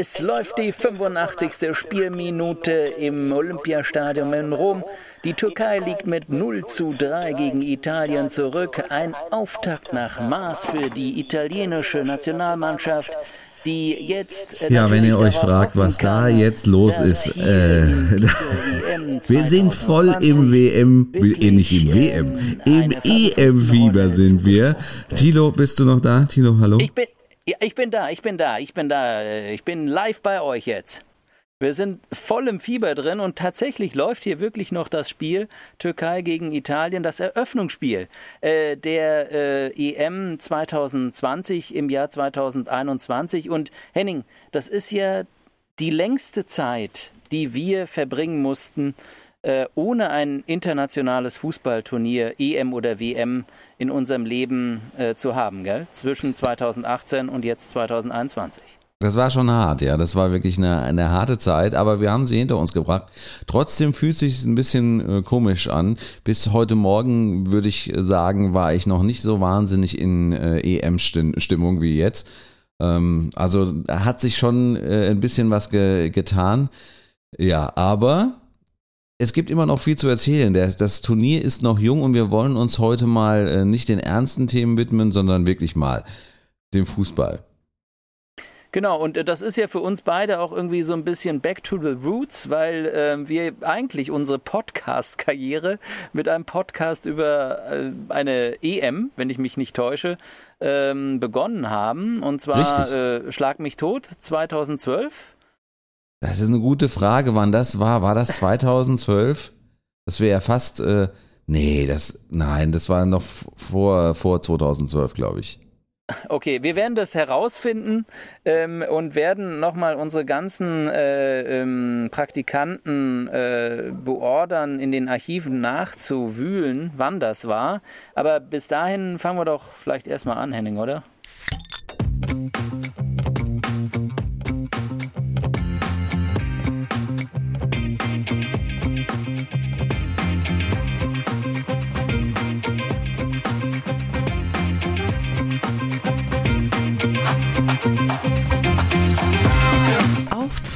Es läuft die 85. Spielminute im Olympiastadion in Rom. Die Türkei liegt mit 0 zu 3 gegen Italien zurück. Ein Auftakt nach Maß für die italienische Nationalmannschaft die jetzt. Äh, ja, wenn ihr euch fragt, was da jetzt los ist, äh, wir sind voll im WM, äh, nicht im WM, im EM-Fieber sind wir. Tilo, bist du noch da? Tilo, hallo? Ich bin, ja, ich bin da, ich bin da, ich bin da, ich bin live bei euch jetzt. Wir sind voll im Fieber drin und tatsächlich läuft hier wirklich noch das Spiel Türkei gegen Italien, das Eröffnungsspiel äh, der äh, EM 2020 im Jahr 2021. Und Henning, das ist ja die längste Zeit, die wir verbringen mussten, äh, ohne ein internationales Fußballturnier, EM oder WM, in unserem Leben äh, zu haben, gell? Zwischen 2018 und jetzt 2021. Das war schon hart, ja. Das war wirklich eine, eine harte Zeit, aber wir haben sie hinter uns gebracht. Trotzdem fühlt sich ein bisschen äh, komisch an. Bis heute Morgen würde ich sagen, war ich noch nicht so wahnsinnig in äh, EM-Stimmung wie jetzt. Ähm, also hat sich schon äh, ein bisschen was ge getan. Ja, aber es gibt immer noch viel zu erzählen. Das, Turnier ist noch jung und wir wollen uns heute mal äh, nicht den ernsten Themen widmen, sondern wirklich mal dem Fußball. Genau, und äh, das ist ja für uns beide auch irgendwie so ein bisschen Back to the Roots, weil äh, wir eigentlich unsere Podcast-Karriere mit einem Podcast über äh, eine EM, wenn ich mich nicht täusche, ähm, begonnen haben. Und zwar äh, Schlag mich tot 2012. Das ist eine gute Frage, wann das war. War das 2012? Das wäre ja fast. Äh, nee, das. Nein, das war noch vor, vor 2012, glaube ich. Okay, wir werden das herausfinden ähm, und werden nochmal unsere ganzen äh, ähm, Praktikanten äh, beordern, in den Archiven nachzuwühlen, wann das war. Aber bis dahin fangen wir doch vielleicht erstmal an, Henning, oder?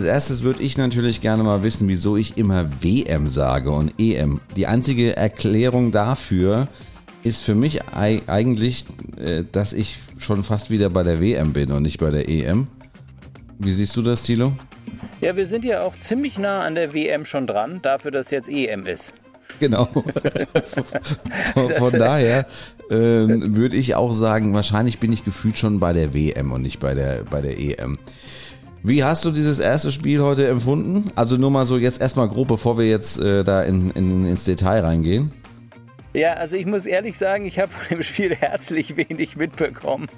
Erstes würde ich natürlich gerne mal wissen, wieso ich immer WM sage und EM. Die einzige Erklärung dafür ist für mich eigentlich, äh, dass ich schon fast wieder bei der WM bin und nicht bei der EM. Wie siehst du das, Thilo? Ja, wir sind ja auch ziemlich nah an der WM schon dran, dafür, dass jetzt EM ist. Genau. von, von daher äh, würde ich auch sagen, wahrscheinlich bin ich gefühlt schon bei der WM und nicht bei der, bei der EM. Wie hast du dieses erste Spiel heute empfunden? Also nur mal so jetzt erstmal grob, bevor wir jetzt äh, da in, in, ins Detail reingehen. Ja, also ich muss ehrlich sagen, ich habe von dem Spiel herzlich wenig mitbekommen.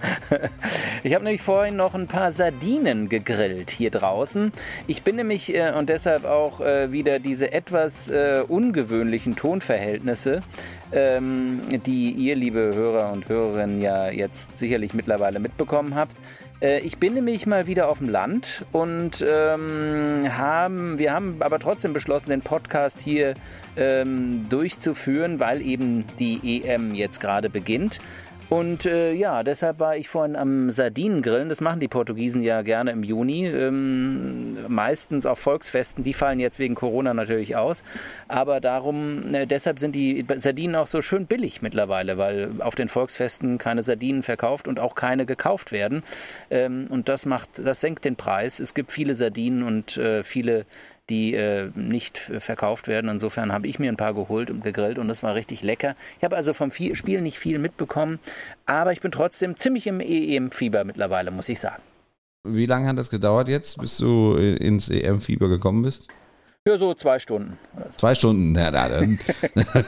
Ich habe nämlich vorhin noch ein paar Sardinen gegrillt hier draußen. Ich bin nämlich äh, und deshalb auch äh, wieder diese etwas äh, ungewöhnlichen Tonverhältnisse, ähm, die ihr, liebe Hörer und Hörerinnen, ja jetzt sicherlich mittlerweile mitbekommen habt. Äh, ich bin nämlich mal wieder auf dem Land und ähm, haben, wir haben aber trotzdem beschlossen, den Podcast hier ähm, durchzuführen, weil eben die EM jetzt gerade beginnt. Und äh, ja, deshalb war ich vorhin am Sardinengrillen. Das machen die Portugiesen ja gerne im Juni. Ähm, meistens auf Volksfesten. Die fallen jetzt wegen Corona natürlich aus. Aber darum, äh, deshalb sind die Sardinen auch so schön billig mittlerweile, weil auf den Volksfesten keine Sardinen verkauft und auch keine gekauft werden. Ähm, und das macht, das senkt den Preis. Es gibt viele Sardinen und äh, viele die äh, nicht verkauft werden. Insofern habe ich mir ein paar geholt und gegrillt und das war richtig lecker. Ich habe also vom Spiel nicht viel mitbekommen, aber ich bin trotzdem ziemlich im EM-Fieber mittlerweile, muss ich sagen. Wie lange hat das gedauert jetzt, bis du ins EM-Fieber gekommen bist? Ja, so zwei Stunden. Zwei Stunden, na, na dann.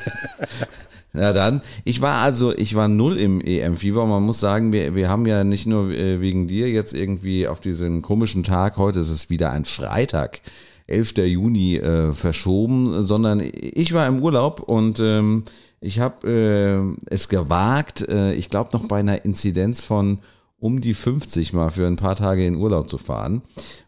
na dann. Ich war also, ich war null im EM-Fieber. Man muss sagen, wir, wir haben ja nicht nur äh, wegen dir jetzt irgendwie auf diesen komischen Tag, heute ist es wieder ein Freitag, 11. Juni, äh, verschoben, sondern ich war im Urlaub und ähm, ich habe äh, es gewagt, äh, ich glaube noch bei einer Inzidenz von um die 50 mal für ein paar Tage in Urlaub zu fahren.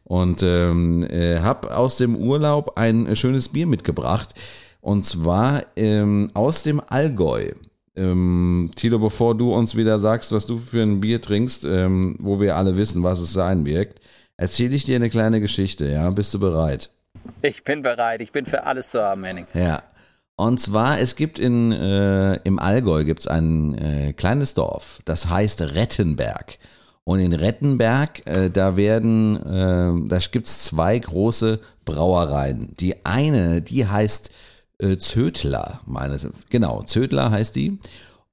Und ähm, äh, habe aus dem Urlaub ein schönes Bier mitgebracht. Und zwar ähm, aus dem Allgäu. Ähm, Tilo, bevor du uns wieder sagst, was du für ein Bier trinkst, ähm, wo wir alle wissen, was es sein wirkt, erzähle ich dir eine kleine Geschichte. Ja, bist du bereit? Ich bin bereit. Ich bin für alles zu haben, Henning. Ja. Und zwar, es gibt in, äh, im Allgäu gibt's ein äh, kleines Dorf, das heißt Rettenberg. Und in Rettenberg, äh, da werden, äh, da gibt's zwei große Brauereien. Die eine, die heißt äh, Zödler, meines, genau, Zödler heißt die.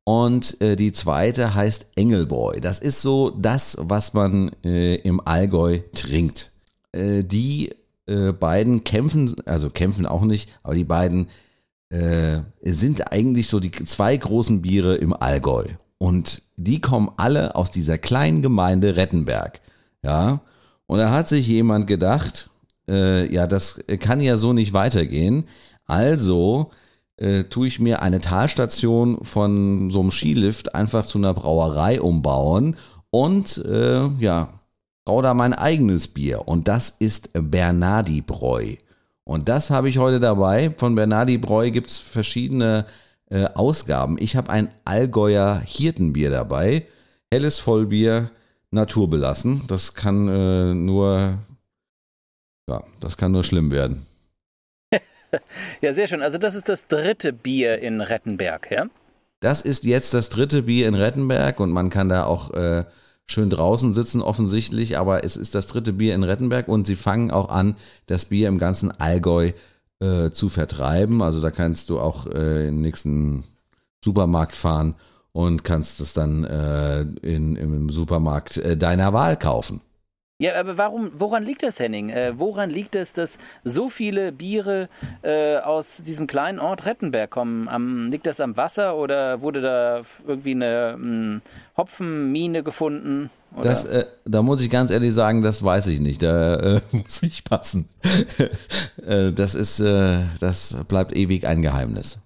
Und äh, die zweite heißt Engelbräu. Das ist so das, was man äh, im Allgäu trinkt. Äh, die äh, beiden kämpfen, also kämpfen auch nicht, aber die beiden äh, sind eigentlich so die zwei großen Biere im Allgäu. Und die kommen alle aus dieser kleinen Gemeinde Rettenberg. Ja. Und da hat sich jemand gedacht, äh, ja, das kann ja so nicht weitergehen. Also äh, tue ich mir eine Talstation von so einem Skilift einfach zu einer Brauerei umbauen und äh, ja, brauche da mein eigenes Bier. Und das ist Bernardi Bräu. Und das habe ich heute dabei. Von Bernardi Bräu gibt es verschiedene äh, Ausgaben. Ich habe ein Allgäuer Hirtenbier dabei. Helles Vollbier, naturbelassen. Das kann äh, nur, ja, das kann nur schlimm werden. ja, sehr schön. Also das ist das dritte Bier in Rettenberg, ja? Das ist jetzt das dritte Bier in Rettenberg und man kann da auch äh, schön draußen sitzen offensichtlich, aber es ist das dritte Bier in Rettenberg und sie fangen auch an, das Bier im ganzen Allgäu äh, zu vertreiben. Also da kannst du auch äh, in den nächsten Supermarkt fahren und kannst es dann äh, in, im Supermarkt äh, deiner Wahl kaufen. Ja, aber warum, woran liegt das, Henning? Äh, woran liegt es, dass so viele Biere äh, aus diesem kleinen Ort Rettenberg kommen? Am, liegt das am Wasser oder wurde da irgendwie eine m, hm, Hopfenmine gefunden? Das, äh, da muss ich ganz ehrlich sagen, das weiß ich nicht. Da äh, muss ich passen. Äh, das ist, äh, das bleibt ewig ein Geheimnis.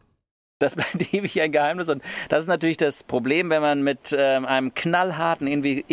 Das bleibt ewig ein Geheimnis und das ist natürlich das Problem, wenn man mit ähm, einem knallharten, inve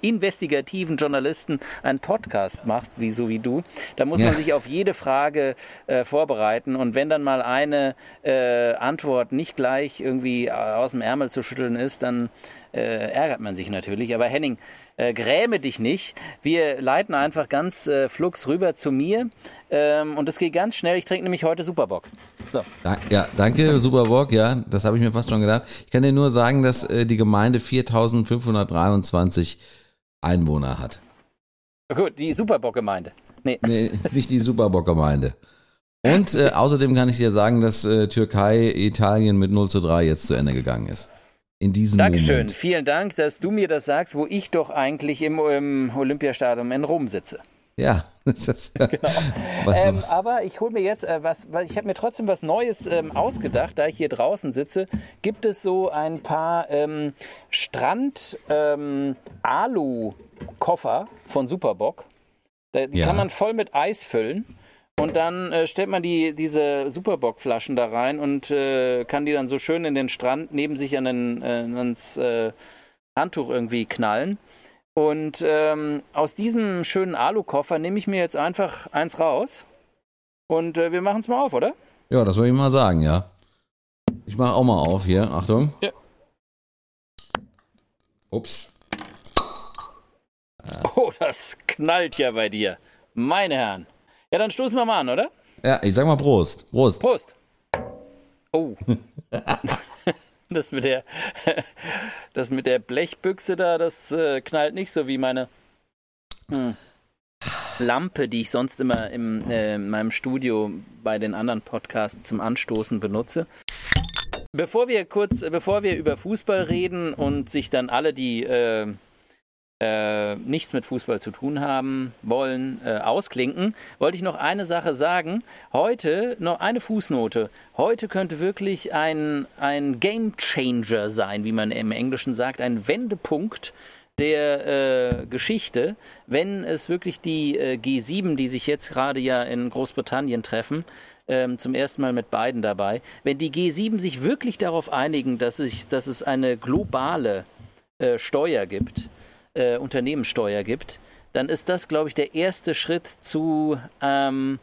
investigativen Journalisten einen Podcast macht, wie so wie du. Da muss ja. man sich auf jede Frage äh, vorbereiten und wenn dann mal eine äh, Antwort nicht gleich irgendwie aus dem Ärmel zu schütteln ist, dann äh, ärgert man sich natürlich. Aber Henning, äh, gräme dich nicht. Wir leiten einfach ganz äh, flugs rüber zu mir ähm, und es geht ganz schnell. Ich trinke nämlich heute Superbock. So. Ja, danke, Superbock. Ja, das habe ich mir fast schon gedacht. Ich kann dir nur sagen, dass äh, die Gemeinde 4523 Einwohner hat. Gut, die Superbock-Gemeinde. Nee. nee, nicht die Superbock-Gemeinde. Und äh, außerdem kann ich dir sagen, dass äh, Türkei Italien mit 0 zu 3 jetzt zu Ende gegangen ist in diesem Dankeschön. Moment. Vielen Dank, dass du mir das sagst, wo ich doch eigentlich im, im Olympiastadion in Rom sitze. Ja, das ist ja genau. Ähm, aber ich hole mir jetzt äh, was, weil ich habe mir trotzdem was Neues ähm, ausgedacht, da ich hier draußen sitze. Gibt es so ein paar ähm, Strand-Alu-Koffer ähm, von Superbock? Die ja. kann man voll mit Eis füllen. Und dann äh, stellt man die, diese Superbock-Flaschen da rein und äh, kann die dann so schön in den Strand neben sich an den, äh, ans äh, Handtuch irgendwie knallen. Und ähm, aus diesem schönen Alukoffer nehme ich mir jetzt einfach eins raus. Und äh, wir machen es mal auf, oder? Ja, das würde ich mal sagen, ja. Ich mache auch mal auf hier. Achtung. Ja. Ups. Oh, das knallt ja bei dir. Meine Herren. Ja, dann stoßen wir mal an, oder? Ja, ich sag mal Prost. Prost. Prost. Oh. das mit der das mit der Blechbüchse da, das äh, knallt nicht so wie meine hm, Lampe, die ich sonst immer im, äh, in meinem Studio bei den anderen Podcasts zum Anstoßen benutze. Bevor wir kurz, bevor wir über Fußball reden und sich dann alle die äh, äh, nichts mit Fußball zu tun haben wollen, äh, ausklinken, wollte ich noch eine Sache sagen. Heute, noch eine Fußnote. Heute könnte wirklich ein, ein Game Changer sein, wie man im Englischen sagt, ein Wendepunkt der äh, Geschichte, wenn es wirklich die äh, G7, die sich jetzt gerade ja in Großbritannien treffen, ähm, zum ersten Mal mit beiden dabei, wenn die G7 sich wirklich darauf einigen, dass, ich, dass es eine globale äh, Steuer gibt, äh, Unternehmenssteuer gibt, dann ist das, glaube ich, der erste Schritt zu ähm,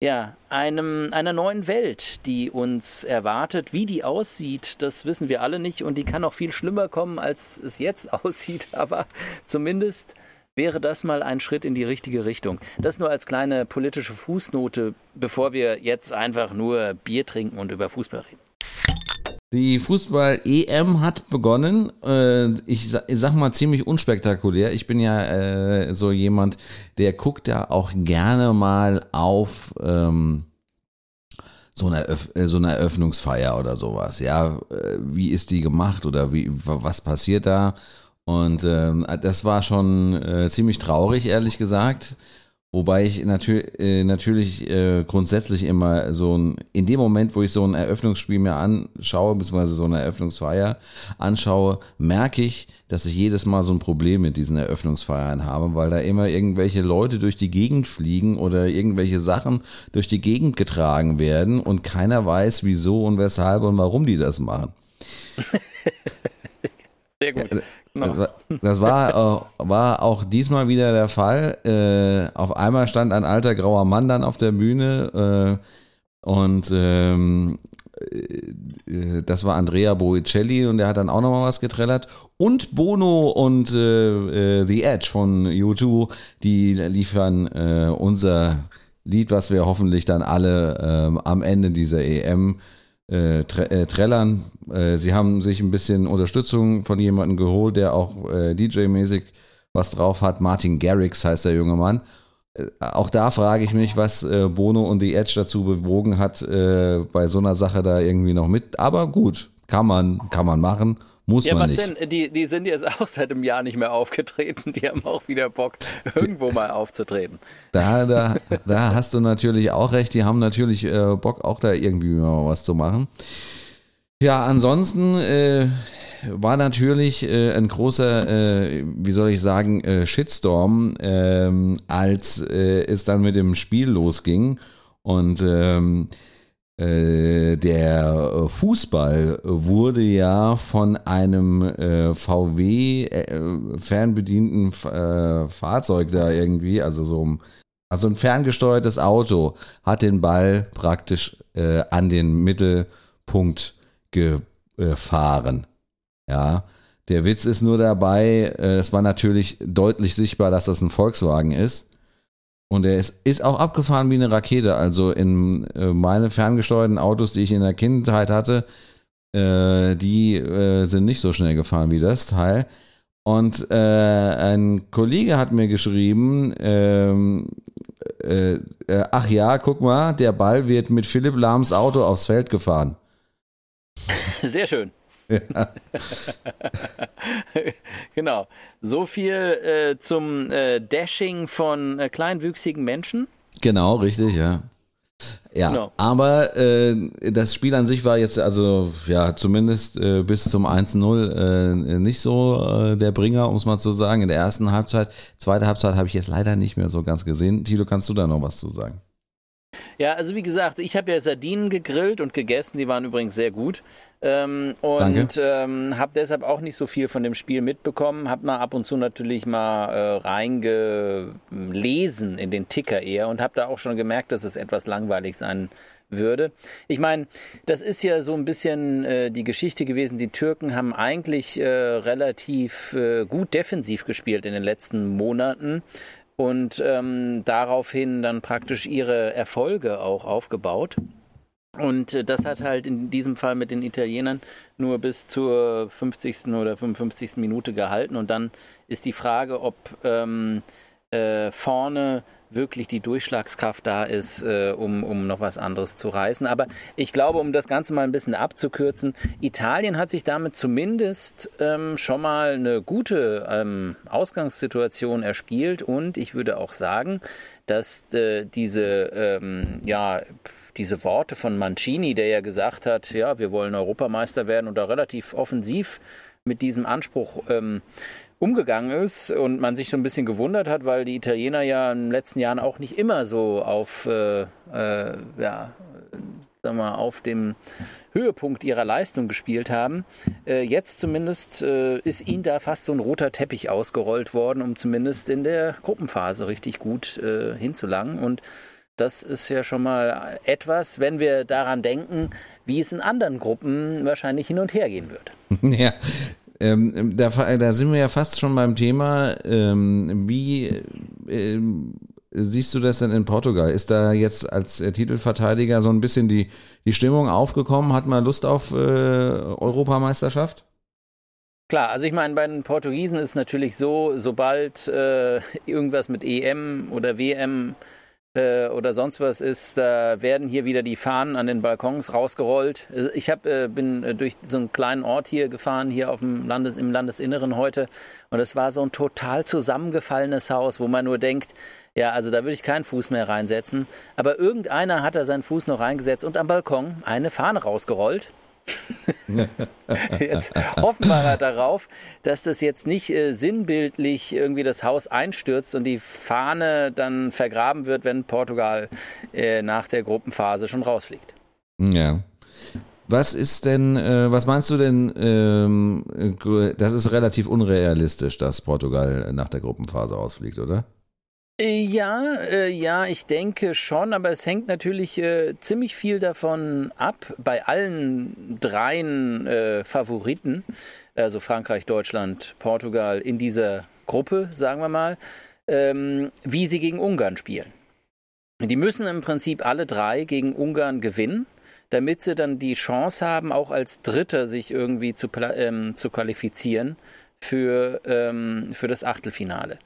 ja, einem, einer neuen Welt, die uns erwartet. Wie die aussieht, das wissen wir alle nicht und die kann auch viel schlimmer kommen, als es jetzt aussieht, aber zumindest wäre das mal ein Schritt in die richtige Richtung. Das nur als kleine politische Fußnote, bevor wir jetzt einfach nur Bier trinken und über Fußball reden. Die Fußball-EM hat begonnen. Äh, ich, sag mal ziemlich unspektakulär. Ich bin ja äh, so jemand, der guckt ja auch gerne mal auf ähm, so eine, äh, so eine Eröffnungsfeier oder sowas. Ja, wie ist die gemacht oder wie, was passiert da? Und ähm, das war schon ziemlich traurig, ehrlich gesagt. Wobei ich natür äh, natürlich äh, grundsätzlich immer so ein, in dem Moment, wo ich so ein Eröffnungsspiel mir anschaue, beziehungsweise so eine Eröffnungsfeier anschaue, merke ich, dass ich jedes Mal so ein Problem mit diesen Eröffnungsfeiern habe, weil da immer irgendwelche Leute durch die Gegend fliegen oder irgendwelche Sachen durch die Gegend getragen werden und keiner weiß, wieso und weshalb und warum die das machen. Sehr gut. Genau. Das war, äh, war auch diesmal wieder der Fall. Äh, auf einmal stand ein alter grauer Mann dann auf der Bühne äh, und ähm, äh, das war Andrea Boicelli und der hat dann auch nochmal was getrellert. Und Bono und äh, äh, The Edge von U2, die liefern unser Lied, was wir hoffentlich dann alle ähm, am Ende dieser EM äh, tre äh, trällern. Äh, sie haben sich ein bisschen Unterstützung von jemandem geholt, der auch äh, DJ-mäßig was drauf hat. Martin Garrix heißt der junge Mann. Äh, auch da frage ich mich, was äh, Bono und The Edge dazu bewogen hat, bei so einer Sache da irgendwie noch mit. Aber gut, kann man, kann man machen. Muss ja, man was nicht. denn? Die, die sind jetzt auch seit einem Jahr nicht mehr aufgetreten. Die haben auch wieder Bock, irgendwo mal aufzutreten. Da, da, da hast du natürlich auch recht. Die haben natürlich äh, Bock, auch da irgendwie mal was zu machen. Ja, ansonsten äh, war natürlich äh, ein großer, äh, wie soll ich sagen, äh, Shitstorm, ähm, als äh, es dann mit dem Spiel losging. Und ähm, äh, der äh, Fußball wurde ja von einem äh, VW äh, fernbedienten Fahrzeug da irgendwie, also so also ein ferngesteuertes Auto hat den Ball praktisch an den Mittelpunkt gefahren. Ja, der Witz ist nur dabei, es war natürlich deutlich sichtbar, dass das ein Volkswagen ist. Und er ist, ist auch abgefahren wie eine Rakete. Also in äh, meine ferngesteuerten Autos, die ich in der Kindheit hatte, äh, die äh, sind nicht so schnell gefahren wie das Teil. Und äh, ein Kollege hat mir geschrieben, ähm, äh, äh, ach ja, guck mal, der Ball wird mit Philipp Lahms Auto aufs Feld gefahren. Sehr schön. Ja. genau. So viel äh, zum äh, Dashing von äh, kleinwüchsigen Menschen. Genau, richtig, ja. Ja, genau. aber äh, das Spiel an sich war jetzt also ja zumindest äh, bis zum 1-0 äh, nicht so äh, der Bringer, um es mal zu sagen. In der ersten Halbzeit, zweite Halbzeit habe ich jetzt leider nicht mehr so ganz gesehen. Tilo, kannst du da noch was zu sagen? Ja, also wie gesagt, ich habe ja Sardinen gegrillt und gegessen, die waren übrigens sehr gut. Ähm, und ähm, habe deshalb auch nicht so viel von dem Spiel mitbekommen. Habe mal ab und zu natürlich mal äh, reingelesen in den Ticker eher und habe da auch schon gemerkt, dass es etwas langweilig sein würde. Ich meine, das ist ja so ein bisschen äh, die Geschichte gewesen. Die Türken haben eigentlich äh, relativ äh, gut defensiv gespielt in den letzten Monaten und ähm, daraufhin dann praktisch ihre Erfolge auch aufgebaut. Und äh, das hat halt in diesem Fall mit den Italienern nur bis zur 50. oder 55. Minute gehalten. Und dann ist die Frage, ob ähm, äh, vorne wirklich die Durchschlagskraft da ist, äh, um, um noch was anderes zu reißen. Aber ich glaube, um das Ganze mal ein bisschen abzukürzen, Italien hat sich damit zumindest ähm, schon mal eine gute ähm, Ausgangssituation erspielt und ich würde auch sagen, dass äh, diese, ähm, ja, diese Worte von Mancini, der ja gesagt hat, ja, wir wollen Europameister werden und da relativ offensiv mit diesem Anspruch ähm, umgegangen ist und man sich so ein bisschen gewundert hat, weil die Italiener ja in den letzten Jahren auch nicht immer so auf, äh, äh, ja, sagen wir, auf dem Höhepunkt ihrer Leistung gespielt haben. Äh, jetzt zumindest äh, ist ihnen da fast so ein roter Teppich ausgerollt worden, um zumindest in der Gruppenphase richtig gut äh, hinzulangen. Und das ist ja schon mal etwas, wenn wir daran denken, wie es in anderen Gruppen wahrscheinlich hin und her gehen wird. Ja, ähm, da, da, sind wir ja fast schon beim Thema. Ähm, wie ähm, siehst du das denn in Portugal? Ist da jetzt als äh, Titelverteidiger so ein bisschen die, die Stimmung aufgekommen? Hat man Lust auf äh, Europameisterschaft? Klar, also ich meine, bei den Portugiesen ist es natürlich so, sobald äh, irgendwas mit EM oder WM äh, oder sonst was ist, da werden hier wieder die Fahnen an den Balkons rausgerollt. Also ich hab, äh, bin äh, durch so einen kleinen Ort hier gefahren, hier auf dem Landes, im Landesinneren heute. Und es war so ein total zusammengefallenes Haus, wo man nur denkt, ja, also da würde ich keinen Fuß mehr reinsetzen. Aber irgendeiner hat da seinen Fuß noch reingesetzt und am Balkon eine Fahne rausgerollt. jetzt hoffen wir darauf, dass das jetzt nicht äh, sinnbildlich irgendwie das Haus einstürzt und die Fahne dann vergraben wird, wenn Portugal äh, nach der Gruppenphase schon rausfliegt. Ja. Was ist denn, äh, was meinst du denn, ähm, das ist relativ unrealistisch, dass Portugal nach der Gruppenphase ausfliegt, oder? Ja, äh, ja, ich denke schon, aber es hängt natürlich äh, ziemlich viel davon ab, bei allen dreien äh, Favoriten, also Frankreich, Deutschland, Portugal, in dieser Gruppe, sagen wir mal, ähm, wie sie gegen Ungarn spielen. Die müssen im Prinzip alle drei gegen Ungarn gewinnen, damit sie dann die Chance haben, auch als Dritter sich irgendwie zu, ähm, zu qualifizieren für, ähm, für das Achtelfinale.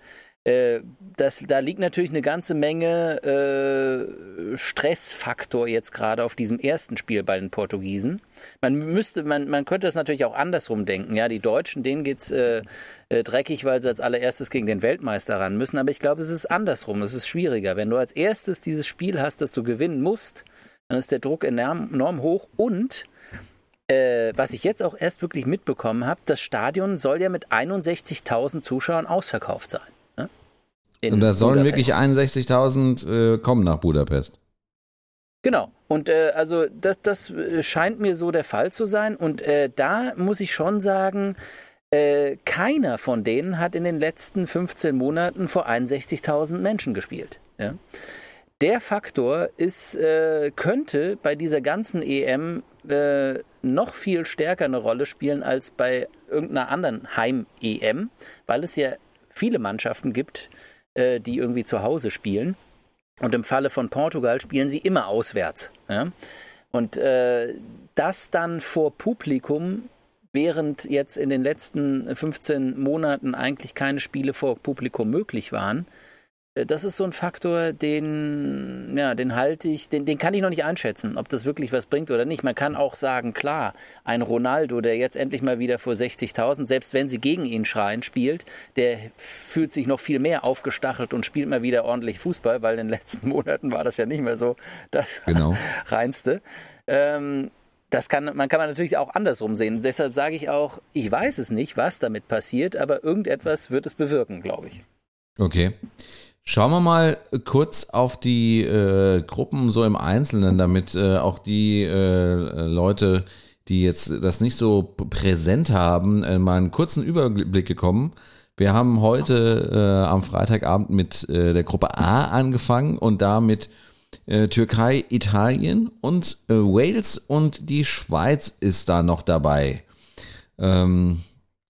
Äh, das, da liegt natürlich eine ganze Menge äh, Stressfaktor jetzt gerade auf diesem ersten Spiel bei den Portugiesen. Man müsste, man, man könnte das natürlich auch andersrum denken. Ja, die Deutschen, denen geht's äh, äh, dreckig, weil sie als allererstes gegen den Weltmeister ran müssen. Aber ich glaube, es ist andersrum. Es ist schwieriger. Wenn du als erstes dieses Spiel hast, das du gewinnen musst, dann ist der Druck enorm, enorm hoch und äh, was ich jetzt auch erst wirklich mitbekommen habe, das Stadion soll ja mit 61.000 Zuschauern ausverkauft sein. Und da sollen Budapest. wirklich 61.000 äh, kommen nach Budapest. Genau. Und äh, also das, das äh, scheint mir so der Fall zu sein. Und äh, da muss ich schon sagen, äh, keiner von denen hat in den letzten 15 Monaten vor 61.000 Menschen gespielt. Ja? Der Faktor ist, äh, könnte bei dieser ganzen EM äh, noch viel stärker eine Rolle spielen als bei irgendeiner anderen Heim-EM, weil es ja viele Mannschaften gibt, äh, die irgendwie zu Hause spielen. Und im Falle von Portugal spielen sie immer auswärts. Ja? Und äh, das dann vor Publikum, während jetzt in den letzten 15 Monaten eigentlich keine Spiele vor Publikum möglich waren, äh, das ist so ein Faktor, den, ja, den halte ich, den, den kann ich noch nicht einschätzen, ob das wirklich was bringt oder nicht. Man kann auch sagen, klar, ein Ronaldo, der jetzt endlich mal wieder vor 60.000, selbst wenn sie gegen ihn schreien, spielt, der fühlt sich noch viel mehr aufgestachelt und spielt mal wieder ordentlich Fußball, weil in den letzten Monaten war das ja nicht mehr so das genau. Reinste. Ähm, das kann man kann man natürlich auch andersrum sehen. Deshalb sage ich auch, ich weiß es nicht, was damit passiert, aber irgendetwas wird es bewirken, glaube ich. Okay. Schauen wir mal kurz auf die äh, Gruppen so im Einzelnen, damit äh, auch die äh, Leute, die jetzt das nicht so präsent haben, äh, mal einen kurzen Überblick bekommen. Wir haben heute äh, am Freitagabend mit äh, der Gruppe A angefangen und da mit Türkei, Italien und Wales und die Schweiz ist da noch dabei. Ähm,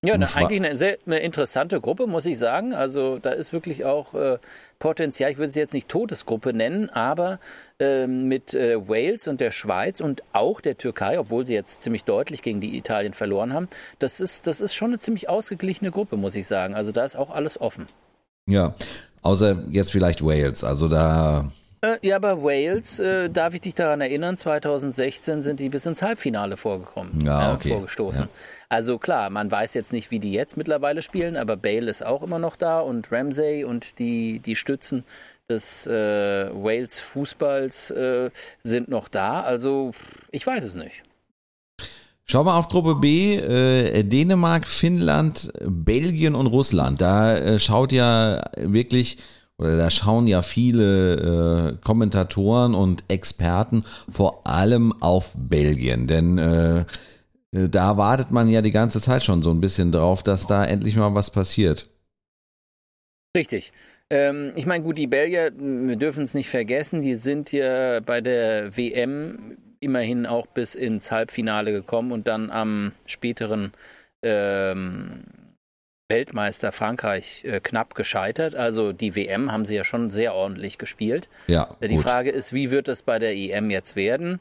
ja, eine, eigentlich eine sehr eine interessante Gruppe, muss ich sagen. Also da ist wirklich auch äh, Potenzial, ich würde sie jetzt nicht Todesgruppe nennen, aber äh, mit äh, Wales und der Schweiz und auch der Türkei, obwohl sie jetzt ziemlich deutlich gegen die Italien verloren haben, das ist, das ist schon eine ziemlich ausgeglichene Gruppe, muss ich sagen. Also da ist auch alles offen. Ja, außer jetzt vielleicht Wales. Also da äh, ja, aber Wales, äh, darf ich dich daran erinnern, 2016 sind die bis ins Halbfinale vorgekommen, ja, okay. äh, vorgestoßen. Ja. Also klar, man weiß jetzt nicht, wie die jetzt mittlerweile spielen, aber Bale ist auch immer noch da und Ramsey und die, die Stützen des äh, Wales Fußballs äh, sind noch da. Also ich weiß es nicht. Schau mal auf Gruppe B, äh, Dänemark, Finnland, Belgien und Russland. Da äh, schaut ja wirklich oder da schauen ja viele äh, Kommentatoren und Experten vor allem auf Belgien, denn äh, äh, da wartet man ja die ganze Zeit schon so ein bisschen drauf, dass da endlich mal was passiert. Richtig. Ähm, ich meine, gut, die Belgier, wir dürfen es nicht vergessen, die sind ja bei der WM immerhin auch bis ins Halbfinale gekommen und dann am späteren ähm, Weltmeister Frankreich äh, knapp gescheitert. Also die WM haben sie ja schon sehr ordentlich gespielt. Ja. Äh, die gut. Frage ist, wie wird es bei der EM jetzt werden?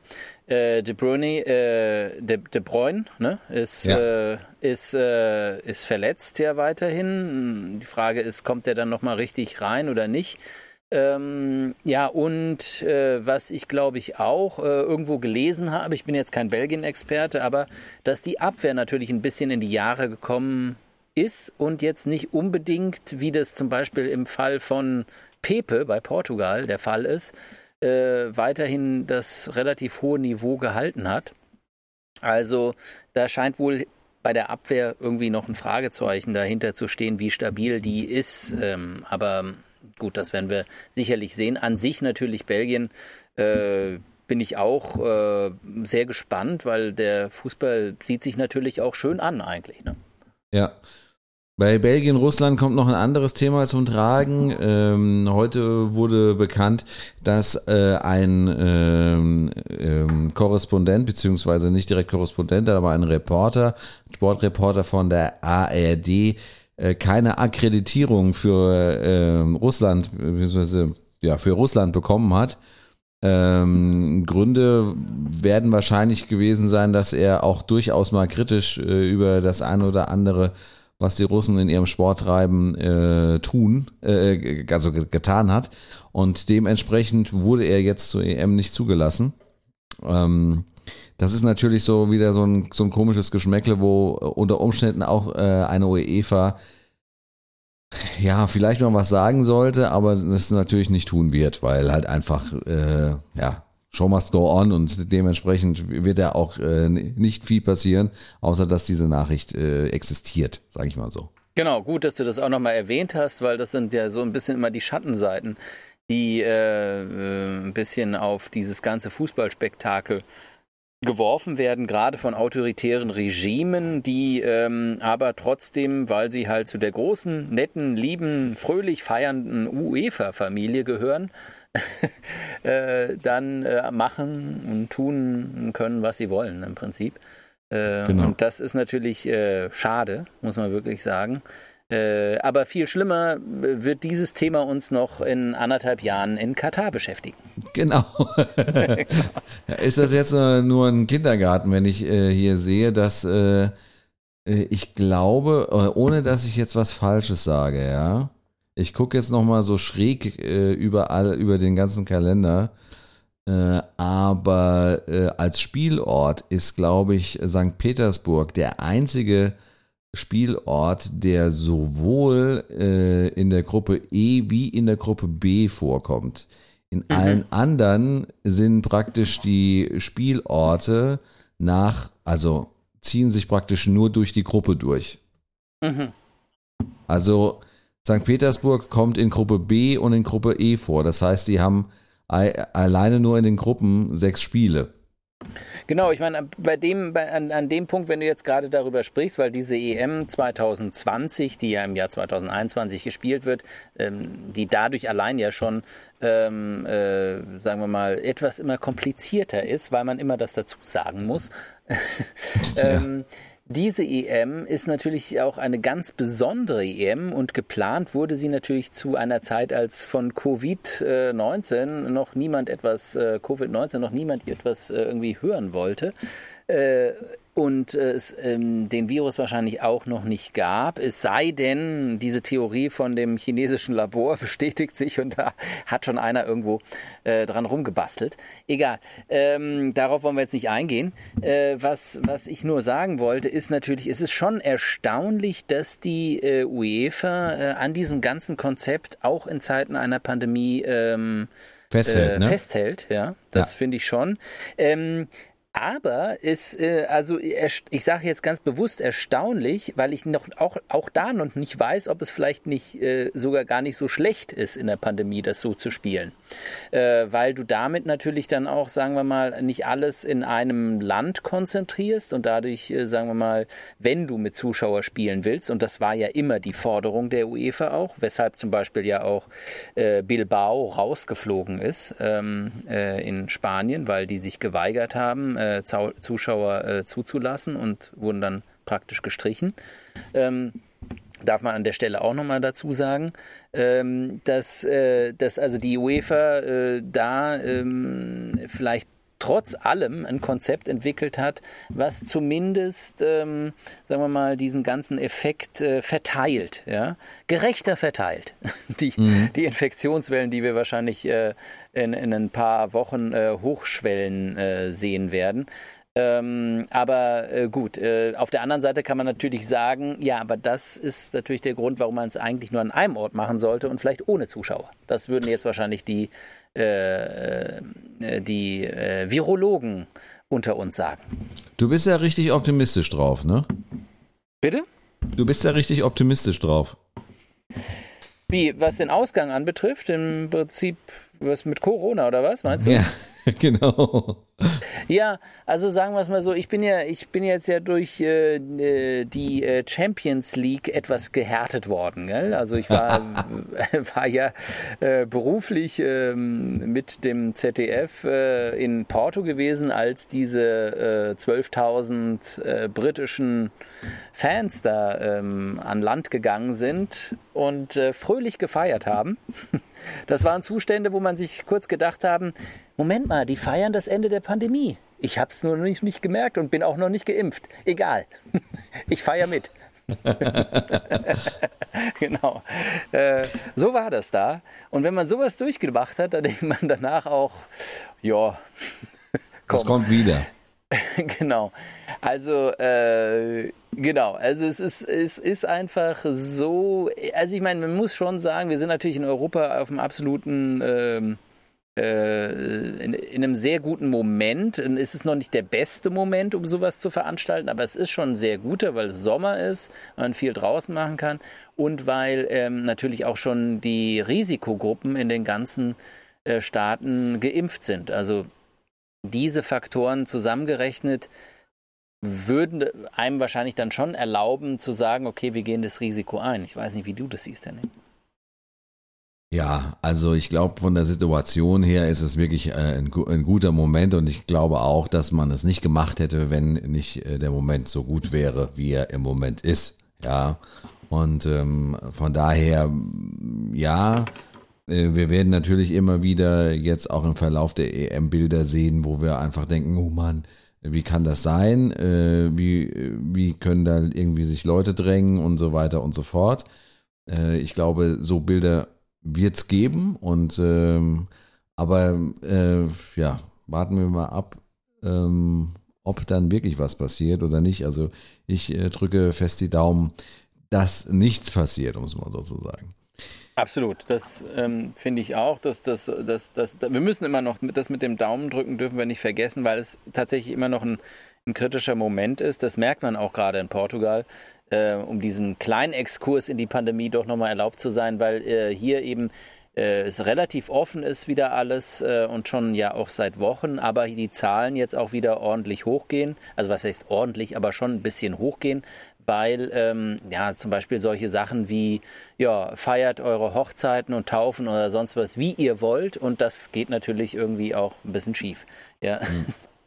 Äh, De Bruyne, äh, De, De Bruyne ne, ist, ja. Äh, ist, äh, ist verletzt ja weiterhin. Die Frage ist, kommt er dann nochmal richtig rein oder nicht? Ähm, ja, und äh, was ich glaube ich auch äh, irgendwo gelesen habe, ich bin jetzt kein Belgien-Experte, aber dass die Abwehr natürlich ein bisschen in die Jahre gekommen ist und jetzt nicht unbedingt, wie das zum Beispiel im Fall von Pepe bei Portugal der Fall ist, äh, weiterhin das relativ hohe Niveau gehalten hat. Also da scheint wohl bei der Abwehr irgendwie noch ein Fragezeichen dahinter zu stehen, wie stabil die ist. Ähm, aber gut, das werden wir sicherlich sehen. An sich natürlich Belgien. Äh, bin ich auch äh, sehr gespannt, weil der Fußball sieht sich natürlich auch schön an eigentlich. Ne? Ja. Bei Belgien, Russland kommt noch ein anderes Thema zum Tragen. Ähm, heute wurde bekannt, dass äh, ein ähm, ähm, Korrespondent, beziehungsweise nicht direkt Korrespondent, aber ein Reporter, Sportreporter von der ARD, äh, keine Akkreditierung für äh, Russland, beziehungsweise ja, für Russland bekommen hat. Ähm, Gründe werden wahrscheinlich gewesen sein, dass er auch durchaus mal kritisch äh, über das eine oder andere, was die Russen in ihrem Sporttreiben äh, tun, äh, also getan hat. Und dementsprechend wurde er jetzt zur EM nicht zugelassen. Ähm, das ist natürlich so wieder so ein, so ein komisches Geschmäckle, wo unter Umständen auch äh, eine UEFA ja, vielleicht mal was sagen sollte, aber das natürlich nicht tun wird, weil halt einfach, äh, ja, Show must go on und dementsprechend wird da auch äh, nicht viel passieren, außer dass diese Nachricht äh, existiert, sage ich mal so. Genau, gut, dass du das auch nochmal erwähnt hast, weil das sind ja so ein bisschen immer die Schattenseiten, die äh, äh ein bisschen auf dieses ganze Fußballspektakel geworfen werden, gerade von autoritären Regimen, die ähm, aber trotzdem, weil sie halt zu der großen, netten, lieben, fröhlich feiernden UEFA-Familie gehören, äh, dann äh, machen und tun können, was sie wollen im Prinzip. Äh, genau. Und das ist natürlich äh, schade, muss man wirklich sagen. Äh, aber viel schlimmer wird dieses Thema uns noch in anderthalb Jahren in Katar beschäftigen. Genau. Ist das jetzt nur ein Kindergarten, wenn ich hier sehe, dass ich glaube, ohne dass ich jetzt was Falsches sage, ja. Ich gucke jetzt nochmal so schräg überall über den ganzen Kalender. aber als Spielort ist, glaube ich, St. Petersburg der einzige Spielort, der sowohl äh, in der Gruppe E wie in der Gruppe B vorkommt. In mhm. allen anderen sind praktisch die Spielorte nach, also ziehen sich praktisch nur durch die Gruppe durch. Mhm. Also St. Petersburg kommt in Gruppe B und in Gruppe E vor. Das heißt, die haben alleine nur in den Gruppen sechs Spiele. Genau, ich meine, bei dem, bei, an, an dem Punkt, wenn du jetzt gerade darüber sprichst, weil diese EM 2020, die ja im Jahr 2021 gespielt wird, ähm, die dadurch allein ja schon, ähm, äh, sagen wir mal, etwas immer komplizierter ist, weil man immer das dazu sagen muss. ähm, ja diese EM ist natürlich auch eine ganz besondere EM und geplant wurde sie natürlich zu einer Zeit, als von Covid-19 noch niemand etwas, äh, Covid-19 noch niemand etwas äh, irgendwie hören wollte. Und äh, es ähm, den Virus wahrscheinlich auch noch nicht gab. Es sei denn, diese Theorie von dem chinesischen Labor bestätigt sich und da hat schon einer irgendwo äh, dran rumgebastelt. Egal, ähm, darauf wollen wir jetzt nicht eingehen. Äh, was, was ich nur sagen wollte, ist natürlich, es ist schon erstaunlich, dass die äh, UEFA äh, an diesem ganzen Konzept auch in Zeiten einer Pandemie ähm, festhält. Äh, ne? festhält ja, das Ja. finde ich schon. Ähm, aber es, äh, also ich sage jetzt ganz bewusst erstaunlich, weil ich noch auch, auch da noch nicht weiß, ob es vielleicht nicht äh, sogar gar nicht so schlecht ist in der Pandemie, das so zu spielen. Äh, weil du damit natürlich dann auch, sagen wir mal, nicht alles in einem Land konzentrierst und dadurch, äh, sagen wir mal, wenn du mit Zuschauer spielen willst, und das war ja immer die Forderung der UEFA auch, weshalb zum Beispiel ja auch äh, Bilbao rausgeflogen ist ähm, äh, in Spanien, weil die sich geweigert haben, äh, Zuschauer äh, zuzulassen und wurden dann praktisch gestrichen. Ähm, darf man an der Stelle auch nochmal dazu sagen, ähm, dass, äh, dass also die UEFA äh, da ähm, vielleicht trotz allem ein Konzept entwickelt hat, was zumindest, ähm, sagen wir mal, diesen ganzen Effekt äh, verteilt, ja, gerechter verteilt. Die, die Infektionswellen, die wir wahrscheinlich äh, in, in ein paar Wochen äh, hochschwellen äh, sehen werden. Ähm, aber äh, gut, äh, auf der anderen Seite kann man natürlich sagen, ja, aber das ist natürlich der Grund, warum man es eigentlich nur an einem Ort machen sollte und vielleicht ohne Zuschauer. Das würden jetzt wahrscheinlich die, äh, äh, die äh, Virologen unter uns sagen. Du bist ja richtig optimistisch drauf, ne? Bitte? Du bist ja richtig optimistisch drauf. Wie, was den Ausgang anbetrifft, im Prinzip was mit Corona oder was, meinst du? Ja, genau. Ja, also sagen wir es mal so, ich bin ja, ich bin jetzt ja durch äh, äh, die äh, Champions League etwas gehärtet worden. Gell? Also ich war, war ja äh, beruflich ähm, mit dem ZDF äh, in Porto gewesen, als diese äh, 12.000 äh, britischen Fans da ähm, an Land gegangen sind und äh, fröhlich gefeiert haben. Das waren Zustände, wo man sich kurz gedacht haben, Moment mal, die feiern das Ende der Pandemie. Ich habe es nur noch nicht, nicht gemerkt und bin auch noch nicht geimpft. Egal, ich feiere mit. genau. Äh, so war das da. Und wenn man sowas durchgemacht hat, dann denkt man danach auch, ja, Das kommt wieder. genau. Also, äh, genau. Also, es ist, es ist einfach so. Also, ich meine, man muss schon sagen, wir sind natürlich in Europa auf einem absoluten. Ähm, äh, in, in einem sehr guten Moment. Es ist noch nicht der beste Moment, um sowas zu veranstalten, aber es ist schon ein sehr guter, weil es Sommer ist, man viel draußen machen kann und weil ähm, natürlich auch schon die Risikogruppen in den ganzen äh, Staaten geimpft sind. Also diese Faktoren zusammengerechnet würden einem wahrscheinlich dann schon erlauben zu sagen, okay, wir gehen das Risiko ein. Ich weiß nicht, wie du das siehst, Henning. Ja, also ich glaube, von der Situation her ist es wirklich äh, ein, ein guter Moment und ich glaube auch, dass man es nicht gemacht hätte, wenn nicht äh, der Moment so gut wäre, wie er im Moment ist. Ja, und ähm, von daher, ja, äh, wir werden natürlich immer wieder jetzt auch im Verlauf der EM Bilder sehen, wo wir einfach denken, oh Mann, wie kann das sein? Wie, wie können da irgendwie sich Leute drängen und so weiter und so fort. Ich glaube, so Bilder wird es geben und ähm, aber äh, ja, warten wir mal ab, ähm, ob dann wirklich was passiert oder nicht. Also ich äh, drücke fest die Daumen, dass nichts passiert, um es mal so zu sagen. Absolut, das ähm, finde ich auch. Dass, dass, dass, dass, wir müssen immer noch, das mit dem Daumen drücken dürfen wir nicht vergessen, weil es tatsächlich immer noch ein, ein kritischer Moment ist. Das merkt man auch gerade in Portugal, äh, um diesen kleinen Exkurs in die Pandemie doch nochmal erlaubt zu sein, weil äh, hier eben äh, es relativ offen ist wieder alles äh, und schon ja auch seit Wochen, aber die Zahlen jetzt auch wieder ordentlich hochgehen. Also was heißt ordentlich, aber schon ein bisschen hochgehen, weil ähm, ja zum Beispiel solche Sachen wie ja feiert eure Hochzeiten und Taufen oder sonst was wie ihr wollt und das geht natürlich irgendwie auch ein bisschen schief. Ja.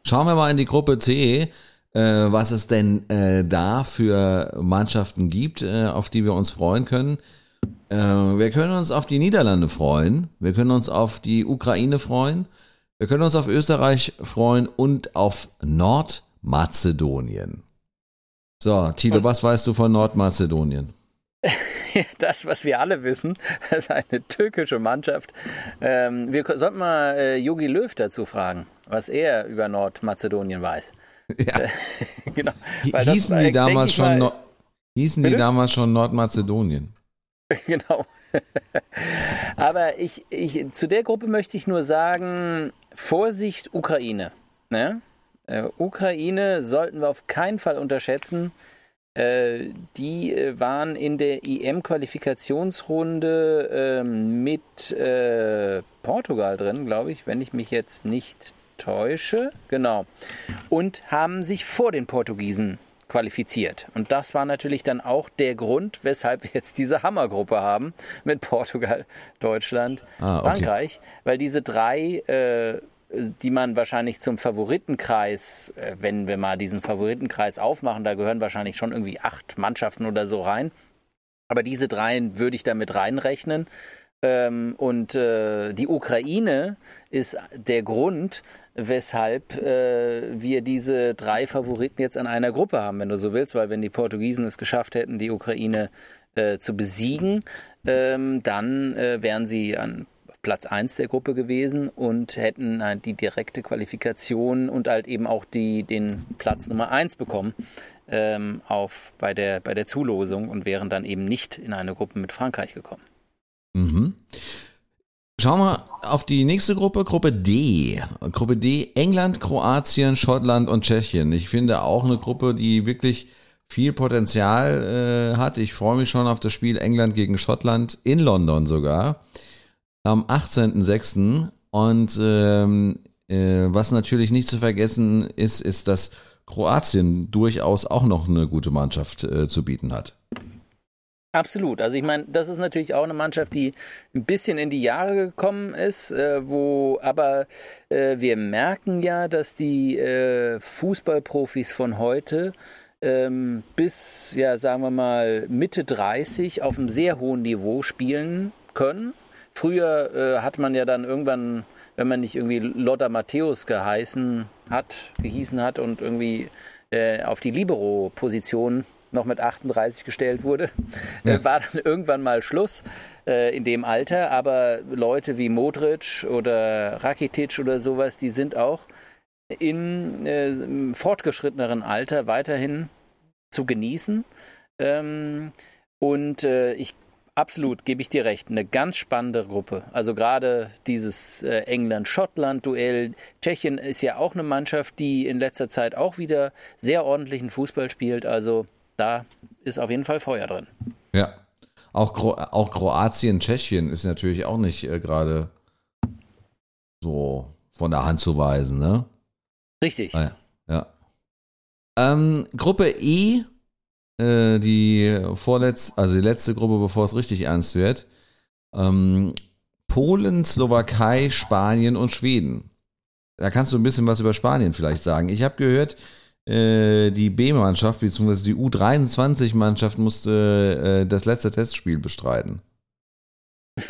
Schauen wir mal in die Gruppe C, was es denn äh, da für Mannschaften gibt, äh, auf die wir uns freuen können. Äh, wir können uns auf die Niederlande freuen, wir können uns auf die Ukraine freuen, wir können uns auf Österreich freuen und auf Nordmazedonien. So, Tilo, was weißt du von Nordmazedonien? das, was wir alle wissen, das ist eine türkische Mannschaft. Ähm, wir sollten mal Yogi äh, Löw dazu fragen, was er über Nordmazedonien weiß. Ja. genau. Weil hießen das, die damals schon mal, hießen die damals schon Nordmazedonien? genau. Aber ich, ich, zu der Gruppe möchte ich nur sagen, Vorsicht Ukraine. Ne? Äh, Ukraine sollten wir auf keinen Fall unterschätzen. Äh, die äh, waren in der EM-Qualifikationsrunde ähm, mit äh, Portugal drin, glaube ich, wenn ich mich jetzt nicht täusche. Genau. Und haben sich vor den Portugiesen qualifiziert. Und das war natürlich dann auch der Grund, weshalb wir jetzt diese Hammergruppe haben mit Portugal, Deutschland, ah, okay. Frankreich, weil diese drei äh, die man wahrscheinlich zum Favoritenkreis, äh, wenn wir mal diesen Favoritenkreis aufmachen, da gehören wahrscheinlich schon irgendwie acht Mannschaften oder so rein. Aber diese dreien würde ich damit reinrechnen. Ähm, und äh, die Ukraine ist der Grund, weshalb äh, wir diese drei Favoriten jetzt an einer Gruppe haben, wenn du so willst, weil wenn die Portugiesen es geschafft hätten, die Ukraine zu besiegen, ähm, dann wären sie an Platz 1 der Gruppe gewesen und hätten halt die direkte Qualifikation und halt eben auch die, den Platz Nummer 1 bekommen ähm, auf, bei, der, bei der Zulosung und wären dann eben nicht in eine Gruppe mit Frankreich gekommen. Mhm. Schauen wir auf die nächste Gruppe, Gruppe D. Gruppe D, England, Kroatien, Schottland und Tschechien. Ich finde auch eine Gruppe, die wirklich viel Potenzial äh, hat. Ich freue mich schon auf das Spiel England gegen Schottland in London sogar am 18.06. Und ähm, äh, was natürlich nicht zu vergessen ist, ist, dass Kroatien durchaus auch noch eine gute Mannschaft äh, zu bieten hat. Absolut. Also ich meine, das ist natürlich auch eine Mannschaft, die ein bisschen in die Jahre gekommen ist, äh, wo aber äh, wir merken ja, dass die äh, Fußballprofis von heute ähm, bis, ja, sagen wir mal, Mitte 30 auf einem sehr hohen Niveau spielen können Früher äh, hat man ja dann irgendwann, wenn man nicht irgendwie Lotta Matthäus geheißen hat, gehießen hat und irgendwie äh, auf die Libero-Position noch mit 38 gestellt wurde, ja. war dann irgendwann mal Schluss äh, in dem Alter. Aber Leute wie Modric oder Rakitic oder sowas, die sind auch in äh, fortgeschritteneren Alter weiterhin zu genießen. Ähm, und äh, ich Absolut, gebe ich dir recht. Eine ganz spannende Gruppe. Also gerade dieses äh, England-Schottland-Duell. Tschechien ist ja auch eine Mannschaft, die in letzter Zeit auch wieder sehr ordentlichen Fußball spielt. Also da ist auf jeden Fall Feuer drin. Ja. Auch, Kro auch Kroatien, Tschechien ist natürlich auch nicht äh, gerade so von der Hand zu weisen, ne? Richtig. Ah, ja. Ähm, Gruppe E äh, die vorletzte, also die letzte Gruppe, bevor es richtig ernst wird. Ähm, Polen, Slowakei, Spanien und Schweden. Da kannst du ein bisschen was über Spanien vielleicht sagen. Ich habe gehört, die B-Mannschaft bzw. die U23-Mannschaft musste äh, das letzte Testspiel bestreiten.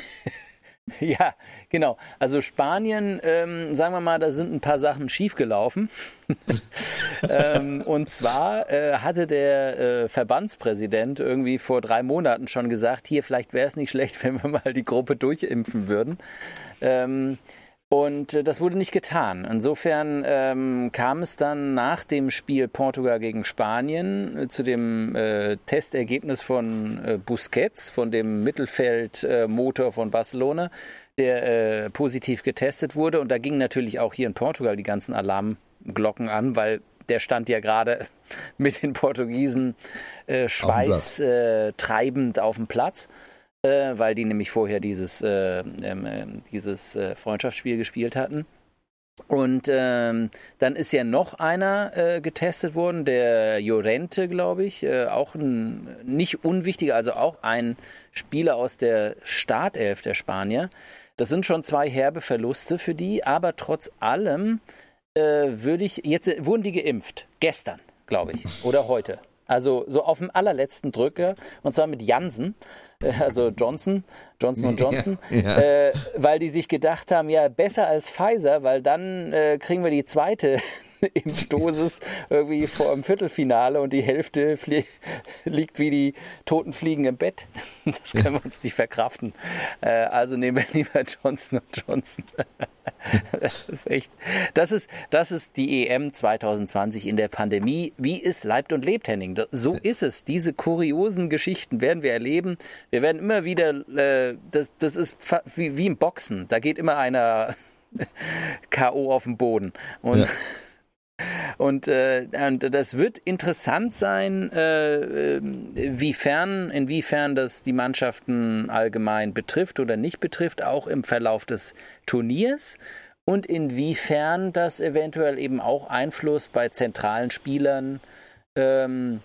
Ja, genau. Also Spanien, ähm, sagen wir mal, da sind ein paar Sachen schiefgelaufen. ähm, und zwar äh, hatte der äh, Verbandspräsident irgendwie vor drei Monaten schon gesagt, hier vielleicht wäre es nicht schlecht, wenn wir mal die Gruppe durchimpfen würden. Ähm, und äh, das wurde nicht getan. Insofern ähm, kam es dann nach dem Spiel Portugal gegen Spanien äh, zu dem äh, Testergebnis von äh, Busquets, von dem Mittelfeldmotor von Barcelona, der äh, positiv getestet wurde. Und da gingen natürlich auch hier in Portugal die ganzen Alarmglocken an, weil der stand ja gerade mit den Portugiesen äh, schweißtreibend auf dem Platz äh, weil die nämlich vorher dieses, äh, ähm, äh, dieses Freundschaftsspiel gespielt hatten. Und ähm, dann ist ja noch einer äh, getestet worden, der Jorente, glaube ich, äh, auch ein nicht unwichtiger, also auch ein Spieler aus der Startelf der Spanier. Das sind schon zwei herbe Verluste für die, aber trotz allem äh, würde ich, jetzt wurden die geimpft, gestern, glaube ich, oder heute. Also so auf dem allerletzten Drücker, und zwar mit Jansen, äh, also Johnson, Johnson und Johnson, ja, ja. Äh, weil die sich gedacht haben, ja, besser als Pfizer, weil dann äh, kriegen wir die zweite Impfdosis irgendwie vor dem Viertelfinale und die Hälfte liegt wie die toten Fliegen im Bett. Das können wir uns nicht verkraften. Äh, also nehmen wir lieber Johnson Johnson. Das ist echt, das ist, das ist die EM 2020 in der Pandemie. Wie es leibt und lebt, Henning. So ist es. Diese kuriosen Geschichten werden wir erleben. Wir werden immer wieder, äh, das, das ist wie, wie im Boxen. Da geht immer einer K.O. auf dem Boden. Und ja. Und, äh, und das wird interessant sein, äh, wiefern, inwiefern das die Mannschaften allgemein betrifft oder nicht betrifft, auch im Verlauf des Turniers. Und inwiefern das eventuell eben auch Einfluss bei zentralen Spielern, ähm,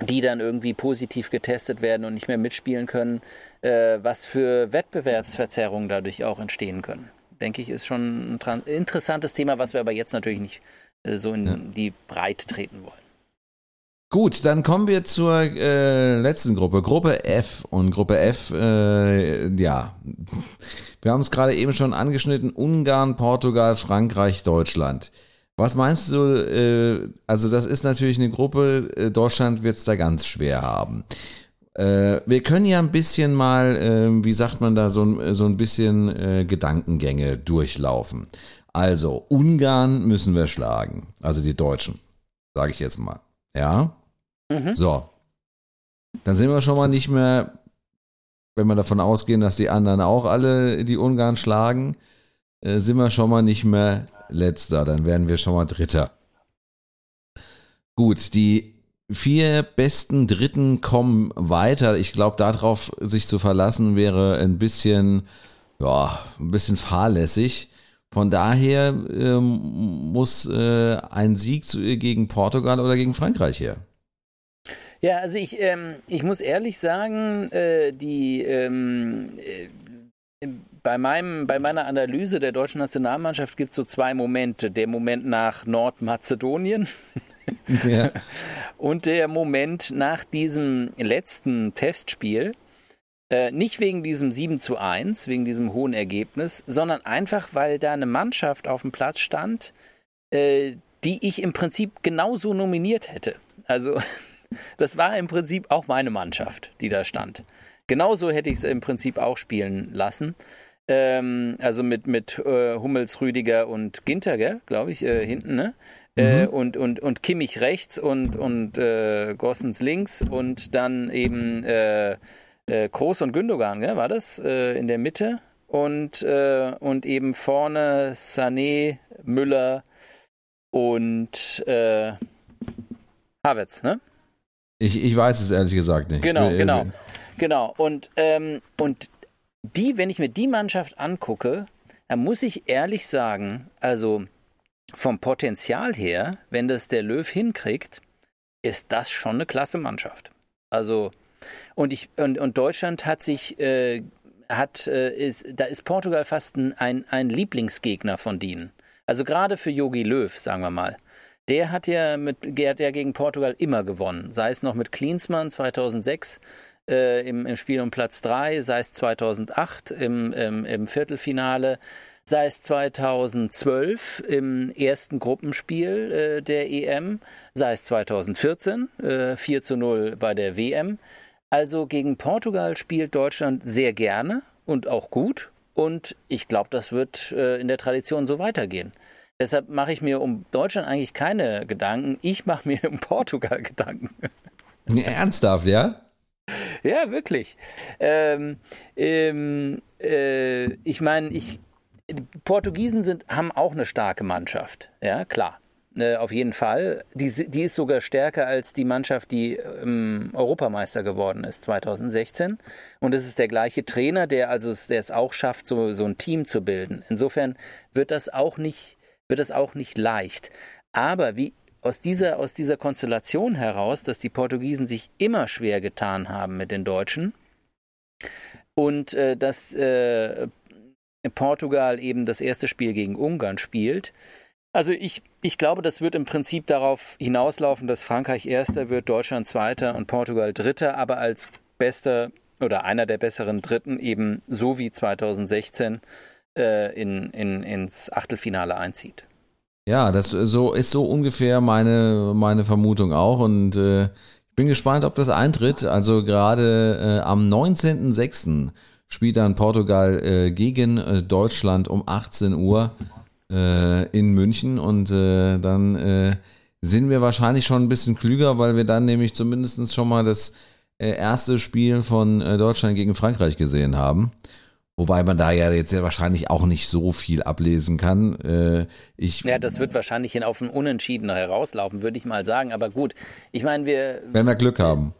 die dann irgendwie positiv getestet werden und nicht mehr mitspielen können, äh, was für Wettbewerbsverzerrungen dadurch auch entstehen können. Denke ich, ist schon ein interessantes Thema, was wir aber jetzt natürlich nicht äh, so in ja. die Breite treten wollen. Gut, dann kommen wir zur äh, letzten Gruppe, Gruppe F. Und Gruppe F, äh, ja, wir haben es gerade eben schon angeschnitten, Ungarn, Portugal, Frankreich, Deutschland. Was meinst du, äh, also das ist natürlich eine Gruppe, äh, Deutschland wird es da ganz schwer haben. Äh, wir können ja ein bisschen mal, äh, wie sagt man da, so, so ein bisschen Gedankengänge durchlaufen. Also, Ungarn müssen wir schlagen. Also die Deutschen, sage ich jetzt mal. Ja? Mhm. So. Dann sind wir schon mal nicht mehr, wenn wir davon ausgehen, dass die anderen auch alle die Ungarn schlagen, äh, sind wir schon mal nicht mehr letzter. Dann werden wir schon mal Dritter. Gut, die vier besten Dritten kommen weiter. Ich glaube, darauf sich zu verlassen wäre ein bisschen, ja, ein bisschen fahrlässig. Von daher ähm, muss äh, ein Sieg zu, gegen Portugal oder gegen Frankreich her. Ja, also ich, ähm, ich muss ehrlich sagen, äh, die ähm, äh, bei, meinem, bei meiner Analyse der deutschen Nationalmannschaft gibt es so zwei Momente. Der Moment nach Nordmazedonien ja. und der Moment nach diesem letzten Testspiel äh, nicht wegen diesem 7 zu 1, wegen diesem hohen Ergebnis, sondern einfach, weil da eine Mannschaft auf dem Platz stand, äh, die ich im Prinzip genauso nominiert hätte. Also, das war im Prinzip auch meine Mannschaft, die da stand. Genauso hätte ich es im Prinzip auch spielen lassen. Ähm, also mit, mit äh, Hummels, Rüdiger und Ginter, glaube ich, äh, hinten, ne? Äh, mhm. und, und, und Kimmich rechts und, und äh, Gossens links und dann eben äh, äh, Kroos und Gündogan, gell, war das, äh, in der Mitte. Und, äh, und eben vorne Sané, Müller und äh, Havertz, ne? Ich, ich weiß es ehrlich gesagt nicht. Genau, will, genau. Genau. Und, ähm, und die, wenn ich mir die Mannschaft angucke, dann muss ich ehrlich sagen, also vom Potenzial her, wenn das der Löw hinkriegt, ist das schon eine klasse Mannschaft. Also und, ich, und, und Deutschland hat sich, äh, hat, äh, ist, da ist Portugal fast ein, ein Lieblingsgegner von denen. Also gerade für Yogi Löw, sagen wir mal. Der hat ja, mit, hat ja gegen Portugal immer gewonnen. Sei es noch mit Klinsmann 2006 äh, im, im Spiel um Platz 3, sei es 2008 im, im, im Viertelfinale sei es 2012 im ersten Gruppenspiel äh, der EM, sei es 2014 äh, 4 zu 0 bei der WM. Also gegen Portugal spielt Deutschland sehr gerne und auch gut. Und ich glaube, das wird äh, in der Tradition so weitergehen. Deshalb mache ich mir um Deutschland eigentlich keine Gedanken. Ich mache mir um Portugal Gedanken. Ernsthaft, ja? Ja, wirklich. Ähm, ähm, äh, ich meine, ich, Portugiesen sind, haben auch eine starke Mannschaft. Ja, klar. Äh, auf jeden Fall. Die, die ist sogar stärker als die Mannschaft, die ähm, Europameister geworden ist 2016. Und es ist der gleiche Trainer, der also der es auch schafft, so, so ein Team zu bilden. Insofern wird das auch nicht, wird das auch nicht leicht. Aber wie aus dieser, aus dieser Konstellation heraus, dass die Portugiesen sich immer schwer getan haben mit den Deutschen und äh, dass äh, Portugal eben das erste Spiel gegen Ungarn spielt, also ich, ich glaube, das wird im Prinzip darauf hinauslaufen, dass Frankreich erster wird, Deutschland zweiter und Portugal dritter, aber als bester oder einer der besseren Dritten eben so wie 2016 äh, in, in, ins Achtelfinale einzieht. Ja, das so ist so ungefähr meine, meine Vermutung auch und äh, ich bin gespannt, ob das eintritt. Also gerade äh, am 19.06. spielt dann Portugal äh, gegen äh, Deutschland um 18 Uhr äh, in München und äh, dann äh, sind wir wahrscheinlich schon ein bisschen klüger, weil wir dann nämlich zumindest schon mal das äh, erste Spiel von äh, Deutschland gegen Frankreich gesehen haben. Wobei man da ja jetzt ja wahrscheinlich auch nicht so viel ablesen kann. Äh, ich, ja, das wird wahrscheinlich auf ein Unentschieden herauslaufen, würde ich mal sagen. Aber gut, ich meine, wir. Wenn wir Glück haben.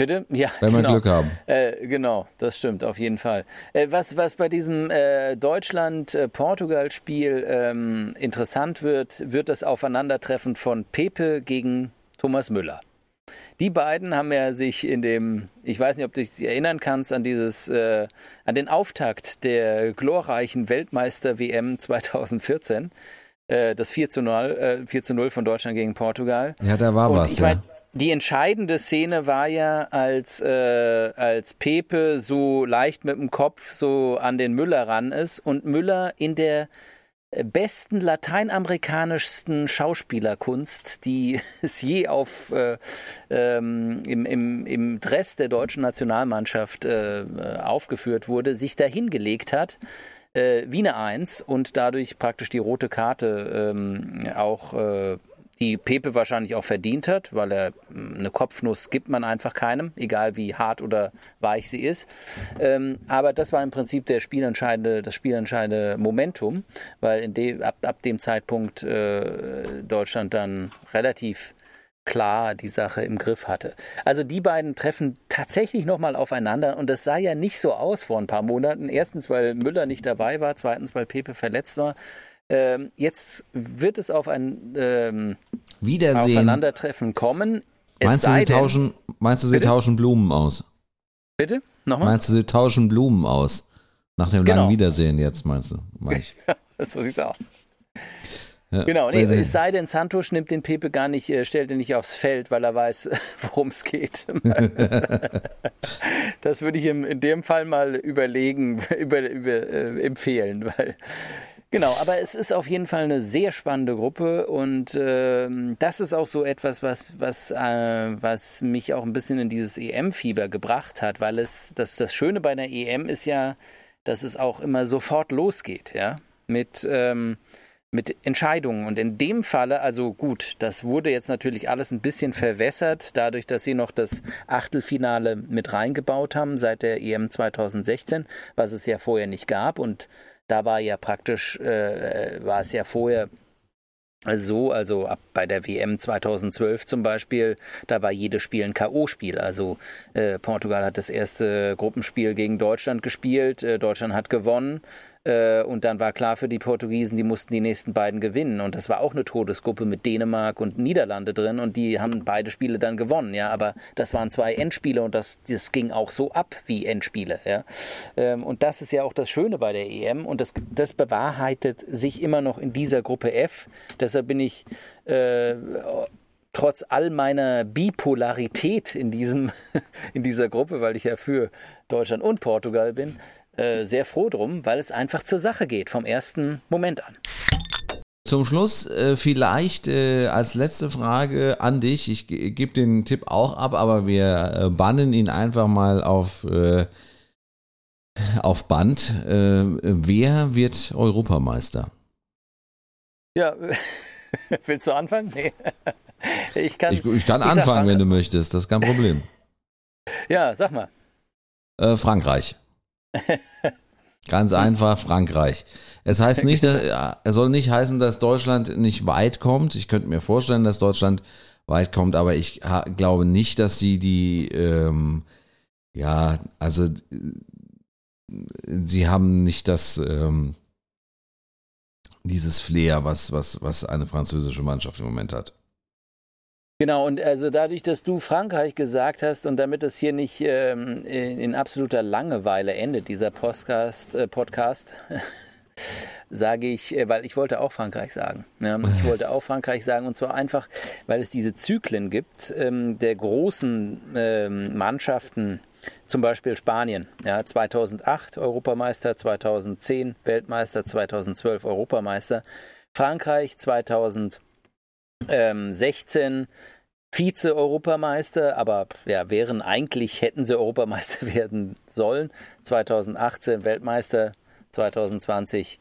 Bitte? Ja, Wenn wir Glück haben. Äh, genau, das stimmt, auf jeden Fall. Äh, was, was bei diesem äh, Deutschland-Portugal-Spiel ähm, interessant wird, wird das Aufeinandertreffen von Pepe gegen Thomas Müller. Die beiden haben ja sich in dem, ich weiß nicht, ob du dich erinnern kannst, an dieses, äh, an den Auftakt der glorreichen Weltmeister-WM 2014, äh, das 4 zu, 0, äh, 4 zu 0 von Deutschland gegen Portugal. Ja, da war Und was, ich ja. Die entscheidende Szene war ja, als, äh, als Pepe so leicht mit dem Kopf so an den Müller ran ist und Müller in der besten lateinamerikanischsten Schauspielerkunst, die es je auf äh, ähm, im, im, im Dress der deutschen Nationalmannschaft äh, aufgeführt wurde, sich dahingelegt hat äh, wie eine Eins und dadurch praktisch die rote Karte ähm, auch äh, die Pepe wahrscheinlich auch verdient hat, weil er eine Kopfnuss gibt man einfach keinem, egal wie hart oder weich sie ist. Ähm, aber das war im Prinzip der spielentscheidende, das spielentscheidende Momentum, weil de, ab, ab dem Zeitpunkt äh, Deutschland dann relativ klar die Sache im Griff hatte. Also die beiden treffen tatsächlich nochmal aufeinander und das sah ja nicht so aus vor ein paar Monaten. Erstens, weil Müller nicht dabei war, zweitens, weil Pepe verletzt war. Ähm, jetzt wird es auf ein ähm, Wiedersehen. Aufeinandertreffen kommen. Es Meinst du, sie denn- tauschen, meinst du, sie Bitte? tauschen Blumen aus? Bitte? Nochmal? Meinst du, sie tauschen Blumen aus? Nach dem Genau. langen Wiedersehen jetzt, meinst du? Mein ich. so sieht's aus. Ja. Genau, nee, es sei denn, Santos nimmt den Pepe gar nicht, äh, stellt ihn nicht aufs Feld, weil er weiß, worum es geht. das würde ich ihm in dem Fall mal überlegen, über, über, äh, empfehlen, weil Genau, aber es ist auf jeden Fall eine sehr spannende Gruppe und ähm, das ist auch so etwas, was, was, äh, was mich auch ein bisschen in dieses EM-Fieber gebracht hat, weil es das, das Schöne bei der EM ist ja, dass es auch immer sofort losgeht, ja, mit, ähm, mit Entscheidungen. Und in dem Falle, also gut, das wurde jetzt natürlich alles ein bisschen verwässert, dadurch, dass sie noch das Achtelfinale mit reingebaut haben seit der EM 2016, was es ja vorher nicht gab. Und da war ja praktisch, äh, war es ja vorher so, also ab bei der WM 2012 zum Beispiel, da war jedes Spiel ein K.O.-Spiel. Also äh, Portugal hat das erste Gruppenspiel gegen Deutschland gespielt, äh, Deutschland hat gewonnen äh, und dann war klar für die Portugiesen, die mussten die nächsten beiden gewinnen. Und das war auch eine Todesgruppe mit Dänemark und Niederlande drin und die haben beide Spiele dann gewonnen, ja. Aber das waren zwei Endspiele und das, das ging auch so ab wie Endspiele, ja. Ähm, und das ist ja auch das Schöne bei der EM und das, das bewahrheitet sich immer noch in dieser Gruppe F. Deshalb bin ich äh, trotz all meiner Bipolarität in, diesem, in dieser Gruppe, weil ich ja für Deutschland und Portugal bin, äh, sehr froh drum, weil es einfach zur Sache geht, vom ersten Moment an. Zum Schluss äh, vielleicht äh, als letzte Frage an dich. Ich ge- gebe den Tipp auch ab, aber wir äh, bannen ihn einfach mal auf, äh, auf Band. Äh, wer wird Europameister? Ja, willst du anfangen? Nee. Ich kann, Ich, ich kann ich sag anfangen, mal- wenn du möchtest. Das ist kein Problem. ja, sag mal. Frankreich. Ganz einfach, Frankreich. Es heißt nicht, dass, es soll nicht heißen, dass Deutschland nicht weit kommt. Ich könnte mir vorstellen, dass Deutschland weit kommt, aber ich glaube nicht, dass sie die, ähm, ja, also sie haben nicht das, ähm, dieses Flair, was, was, was eine französische Mannschaft im Moment hat. Genau, und also dadurch, dass du Frankreich gesagt hast und damit es hier nicht ähm, in, absoluter Langeweile endet, dieser Podcast, äh, Podcast sage ich, äh, weil ich wollte auch Frankreich sagen. Ja, ich wollte auch Frankreich sagen und zwar einfach, weil es diese Zyklen gibt ähm, der großen ähm, Mannschaften, zum Beispiel Spanien, ja, 2008 Europameister, 2010 Weltmeister, 2012 Europameister. Frankreich 2016 Vize-Europameister, aber ja, wären eigentlich, hätten sie Europameister werden sollen. 2018 Weltmeister, 2020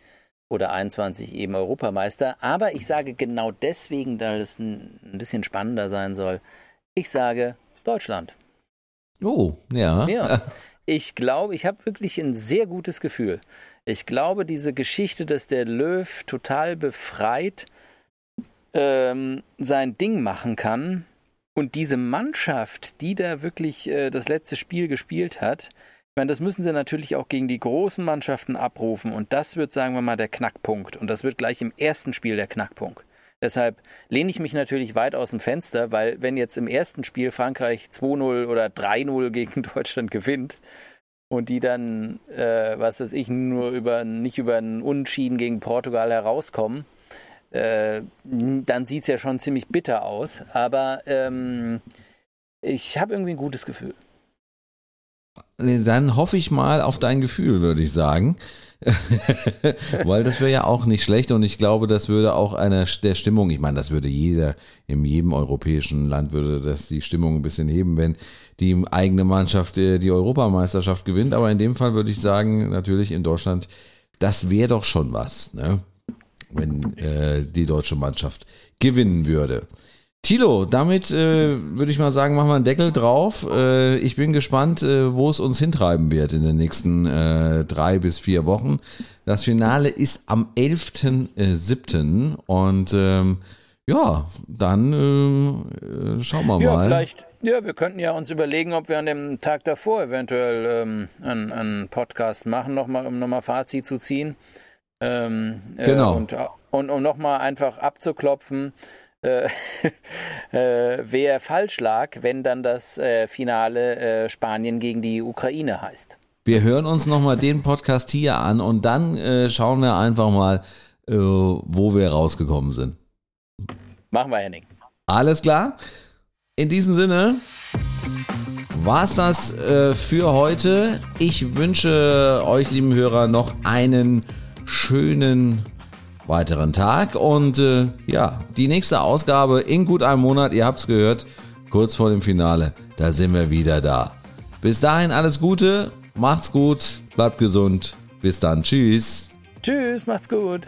oder 21 eben Europameister. Aber ich sage genau deswegen, da es ein, ein bisschen spannender sein soll, ich sage Deutschland. Oh, ja. Ja. Ich glaube, ich habe wirklich ein sehr gutes Gefühl. Ich glaube, diese Geschichte, dass der Löw total befreit ähm, sein Ding machen kann und diese Mannschaft, die da wirklich äh, das letzte Spiel gespielt hat, ich meine, das müssen sie natürlich auch gegen die großen Mannschaften abrufen und das wird, sagen wir mal, der Knackpunkt und das wird gleich im ersten Spiel der Knackpunkt. Deshalb lehne ich mich natürlich weit aus dem Fenster, weil wenn jetzt im ersten Spiel Frankreich 2-0 oder 3-0 gegen Deutschland gewinnt und die dann, äh, was weiß ich, nur über nicht über einen Unschieden gegen Portugal herauskommen, äh, dann sieht es ja schon ziemlich bitter aus. Aber ähm, ich habe irgendwie ein gutes Gefühl. Dann hoffe ich mal auf dein Gefühl, würde ich sagen. Weil das wäre ja auch nicht schlecht und ich glaube, das würde auch einer der Stimmung, ich meine, das würde jeder, in jedem europäischen Land würde das die Stimmung ein bisschen heben, wenn die eigene Mannschaft äh, die Europameisterschaft gewinnt. Aber in dem Fall würde ich sagen, natürlich in Deutschland, das wäre doch schon was, ne? Wenn äh, die deutsche Mannschaft gewinnen würde. Tilo, damit äh, würde ich mal sagen, machen wir einen Deckel drauf. Äh, ich bin gespannt, äh, wo es uns hintreiben wird in den nächsten äh, drei bis vier Wochen. Das Finale ist am 11.07. und ähm, ja, dann äh, schauen wir Ja, mal. vielleicht, ja, wir könnten ja uns überlegen, ob wir an dem Tag davor eventuell ähm, einen, einen Podcast machen, nochmal, um nochmal Fazit zu ziehen. Ähm, äh, Genau. Und, und um nochmal einfach abzuklopfen, äh, äh, wer falsch lag, wenn dann das äh, Finale äh, Spanien gegen die Ukraine heißt. Wir hören uns nochmal den Podcast hier an und dann äh, schauen wir einfach mal, äh, wo wir rausgekommen sind. Machen wir, Henning. Alles klar? In diesem Sinne war's das äh, für heute. Ich wünsche euch, lieben Hörer, noch einen schönen weiteren Tag und äh, ja, die nächste Ausgabe in gut einem Monat, ihr habt's gehört, kurz vor dem Finale, da sind wir wieder da. Bis dahin alles Gute, macht's gut, bleibt gesund, bis dann, tschüss. Tschüss, macht's gut.